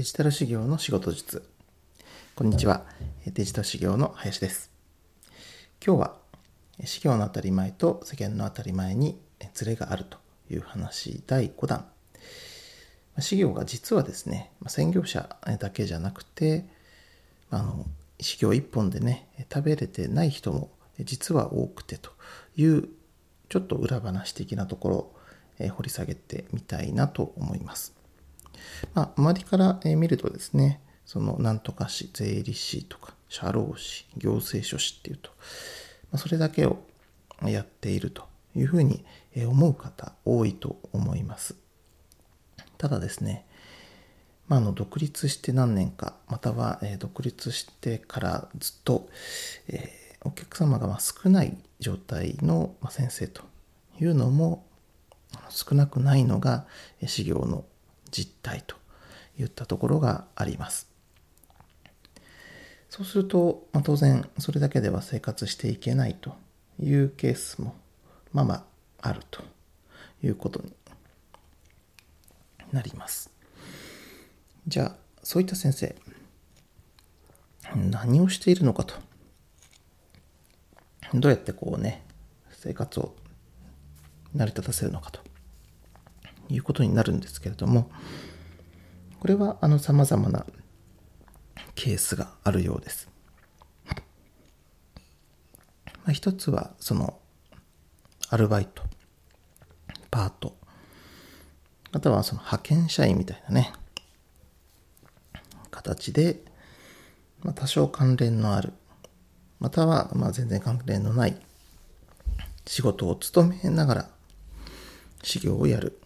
デジタル修行の仕事術。こんにちは。デジタル修行の林です。今日は修行の当たり前と世間の当たり前にズレがあるという話第5弾。修行が実はですね専業者だけじゃなくてあの修行一本でね食べれてない人も実は多くてというちょっと裏話的なところを掘り下げてみたいなと思います。まあ、周りから見るとですね、そのなんとか市、税理士とか、社労士、行政書士っていうと、まあ、それだけをやっているというふうに思う方多いと思います。ただですね、まあ、の独立して何年か、または、え独立してからずっと、え、お客様がま少ない状態の先生というのも少なくないのが修行の実態といったところがあります。そうすると、まあ、当然それだけでは生活していけないというケースもまあまああるということになります。じゃあそういった先生何をしているのかとどうやってこうね生活を成り立たせるのかということになるんですけれども、これはあの様々なケースがあるようです。まあ、一つはそのアルバイト、パート、またはその派遣社員みたいなね、形で、まあ、多少関連のある、またはまあ全然関連のない仕事を務めながら修行をやる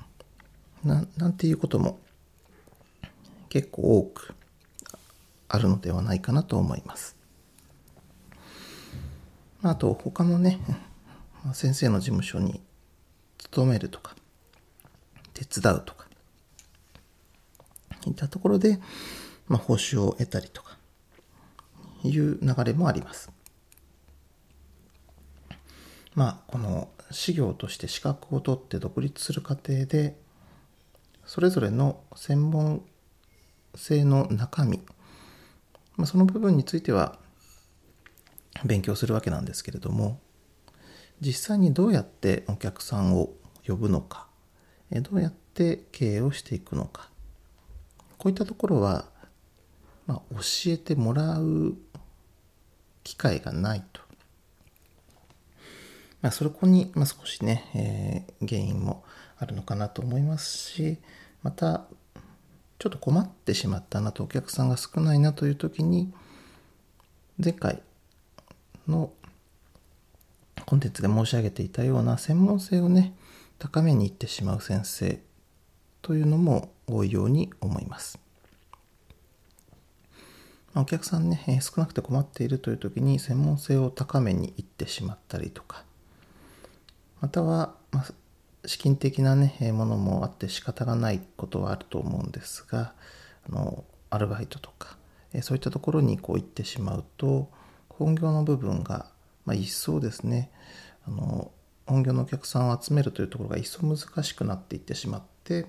ななんていうことも結構多くあるのではないかなと思います。あと他のね先生の事務所に勤めるとか手伝うとかいったところで、まあ、報酬を得たりとかいう流れもあります。まあこの修行として資格を取って独立する過程でそれぞれの専門性の中身、まあ、その部分については勉強するわけなんですけれども実際にどうやってお客さんを呼ぶのかどうやって経営をしていくのかこういったところは、まあ、教えてもらう機会がないと。まあ、そこに、まあ、少しね、えー、原因もあるのかなと思いますしまたちょっと困ってしまったなとお客さんが少ないなという時に前回のコンテンツで申し上げていたような専門性をね高めにいってしまう先生というのも多いように思います。お客さんね、少なくて困っているという時に専門性を高めにいってしまったりとかまたは、まあ、資金的なね、ものもあって仕方がないことはあると思うんですが、あの、アルバイトとか、そういったところにこう行ってしまうと、本業の部分が、まあ、一層ですね、あの、本業のお客さんを集めるというところが一層難しくなっていってしまって、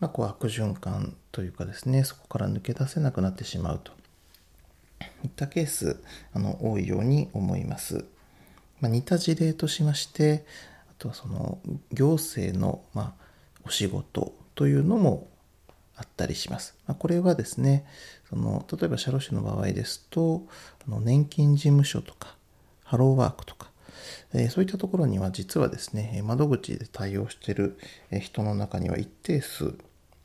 まあ、こう悪循環というかですね、そこから抜け出せなくなってしまうといったケース、あの、多いように思います。まあ、似た事例としましてあ、とはその行政の、まあ、お仕事というのもあったりします。まあ、これはですね、その例えば社労士の場合ですと、あの年金事務所とか、ハローワークとか、えー、そういったところには実はですね、窓口で対応している人の中には一定数、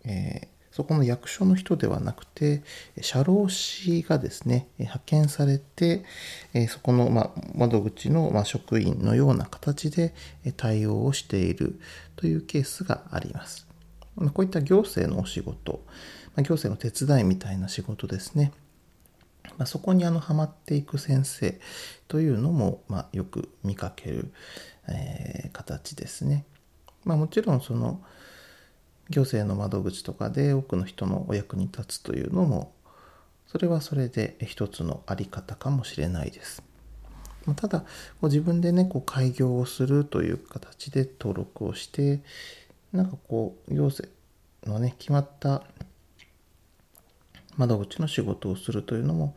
えーそこの役所の人ではなくて、社労士がですね、派遣されて、そこの、ま窓口の、ま職員のような形で対応をしているというケースがあります。こういった行政のお仕事、行政の手伝いみたいな仕事ですね。まそこにあのハマっていく先生というのも、ま、よく見かける、え、形ですね。ま、もちろんその行政の窓口とかで多くの人のお役に立つというのもそれはそれで一つのあり方かもしれないです。ただ自分でねこう開業をするという形で登録をしてなんかこう行政のね決まった窓口の仕事をするというのも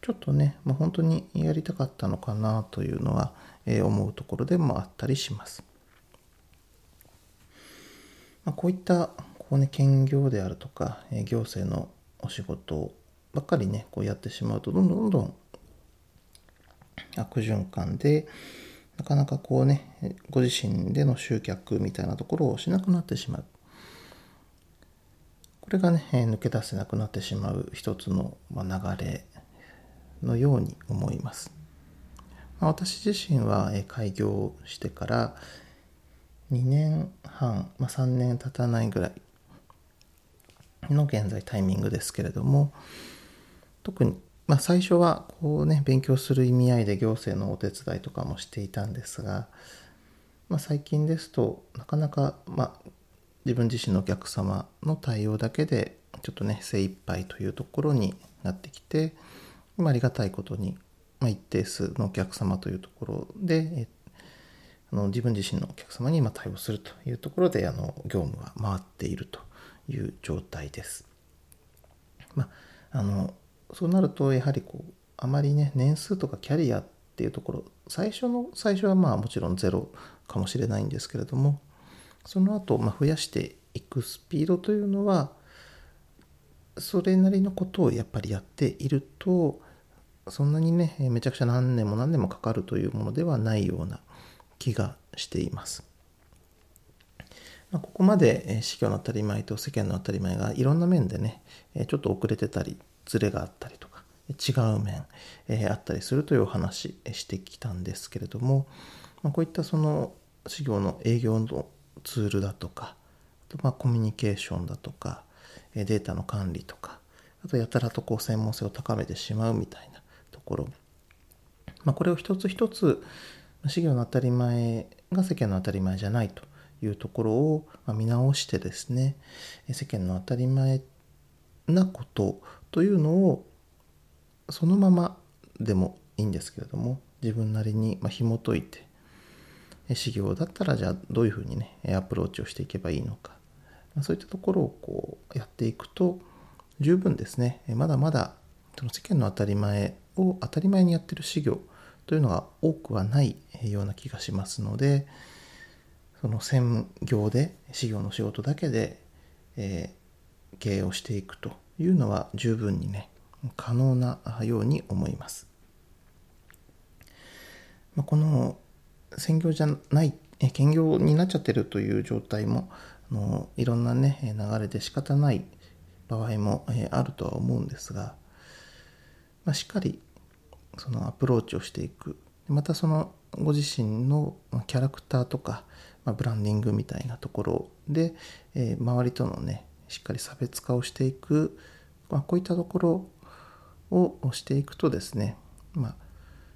ちょっとね、まあ、本当にやりたかったのかなというのは、え、思うところでもあったりします。まあ、こういったこう、ね、兼業であるとか、え、行政のお仕事ばっかりねこうやってしまうとどんどんどんどん悪循環でなかなかこうねご自身での集客みたいなところをしなくなってしまう。これがね抜け出せなくなってしまう一つの流れのように思います。ま、私自身は開業してから2年半、まあ、3年経たないぐらいの現在タイミングですけれども特に、まあ、最初はこうね勉強する意味合いで行政のお手伝いとかもしていたんですが、まあ、最近ですとなかなか、まあ、自分自身のお客様の対応だけでちょっとね精一杯というところになってきて、まあ、りがたいことに、まあ、一定数のお客様というところで、えっあの自分自身のお客様に今対応するというところであの業務は回っているという状態です。まあ、あのそうなるとやはりこうあまりね年数とかキャリアっていうところ最初の最初はまあもちろんゼロかもしれないんですけれどもその後、ま増やしていくスピードというのはそれなりのことをやっぱりやっているとそんなにねめちゃくちゃ何年も何年もかかるというものではないような気がしています。まあ、ここまで司教の当たり前と世間の当たり前がいろんな面でねちょっと遅れてたりズレがあったりとか違う面、えあったりするというお話してきたんですけれども、ま、こういったその事業の営業のツールだとかあとまあコミュニケーションだとかデータの管理とかあとやたらとこう専門性を高めてしまうみたいなところ、まあ、これを一つ一つ事業の当たり前が世間の当たり前じゃないというところを見直してですね世間の当たり前なことというのをそのままでもいいんですけれども自分なりに紐解いて事業だったらじゃあどういうふうにねアプローチをしていけばいいのか。そういったところをこうやっていくと十分ですねまだまだその世間の当たり前を当たり前にやってる事業というのが多くはないような気がしますのでその専業で事業の仕事だけで、えー、経営をしていくというのは十分にね可能なように思います。まあ、この専業じゃない兼業になっちゃってるという状態もあのいろんなね流れで仕方ない場合もえあるとは思うんですが、まあ、しっかりそのアプローチをしていくまたそのご自身のキャラクターとか、まあ、ブランディングみたいなところで、えー、周りとのねしっかり差別化をしていく、まあ、こういったところをしていくとですね、まあ、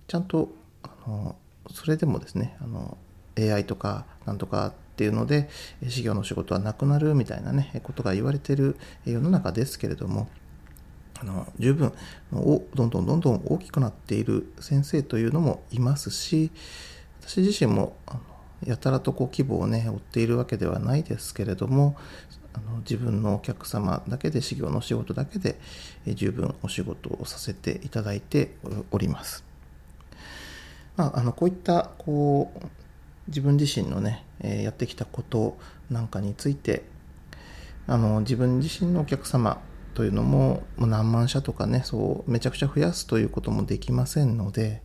ちゃんとあのそれでもですねあの AI とかなんとかっていうので事業の仕事はなくなるみたいなねことが言われてる世の中ですけれどもあの十分おどんどんどんどん大きくなっている先生というのもいますし私自身もあのやたらとこう規模をね追っているわけではないですけれどもあの自分のお客様だけで修行の仕事だけで、十分お仕事をさせていただいております。まあ、あのこういったこう自分自身のね、えやってきたことなんかについてあの自分自身のお客様というのももう何万社とかねそうめちゃくちゃ増やすということもできませんので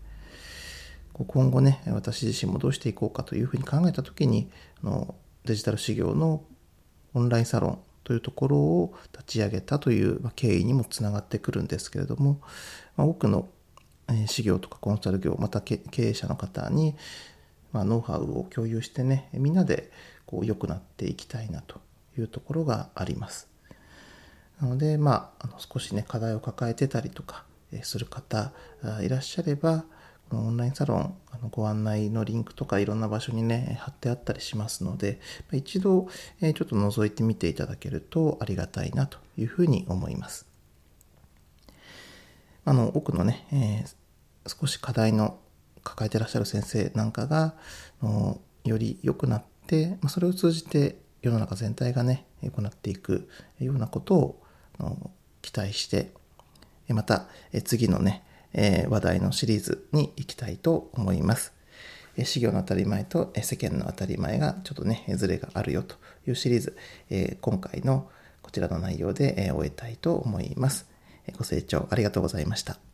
今後ね私自身もどうしていこうかというふうに考えた時にあのデジタル事業のオンラインサロンというところを立ち上げたという経緯にもつながってくるんですけれども、多くの事業とかコンサル業また経営者の方に、ま、ノウハウを共有してねみんなでこう良くなっていきたいなというところがあります。なのでまああの少しね課題を抱えてたりとかする方いらっしゃればこのオンラインサロンあのご案内のリンクとかいろんな場所にね貼ってあったりしますので一度えちょっと覗いてみていただけるとありがたいなというふうに思います。あの多くのね、えー、少し課題の抱えてらっしゃる先生なんかがのより良くなってそれを通じて世の中全体がね行っていくようなことを期待してまた次のね、話題のシリーズに行きたいと思います。資業の当たり前と世間の当たり前がちょっとね、ずれがあるよというシリーズ、今回のこちらの内容で終えたいと思います。ご清聴ありがとうございました。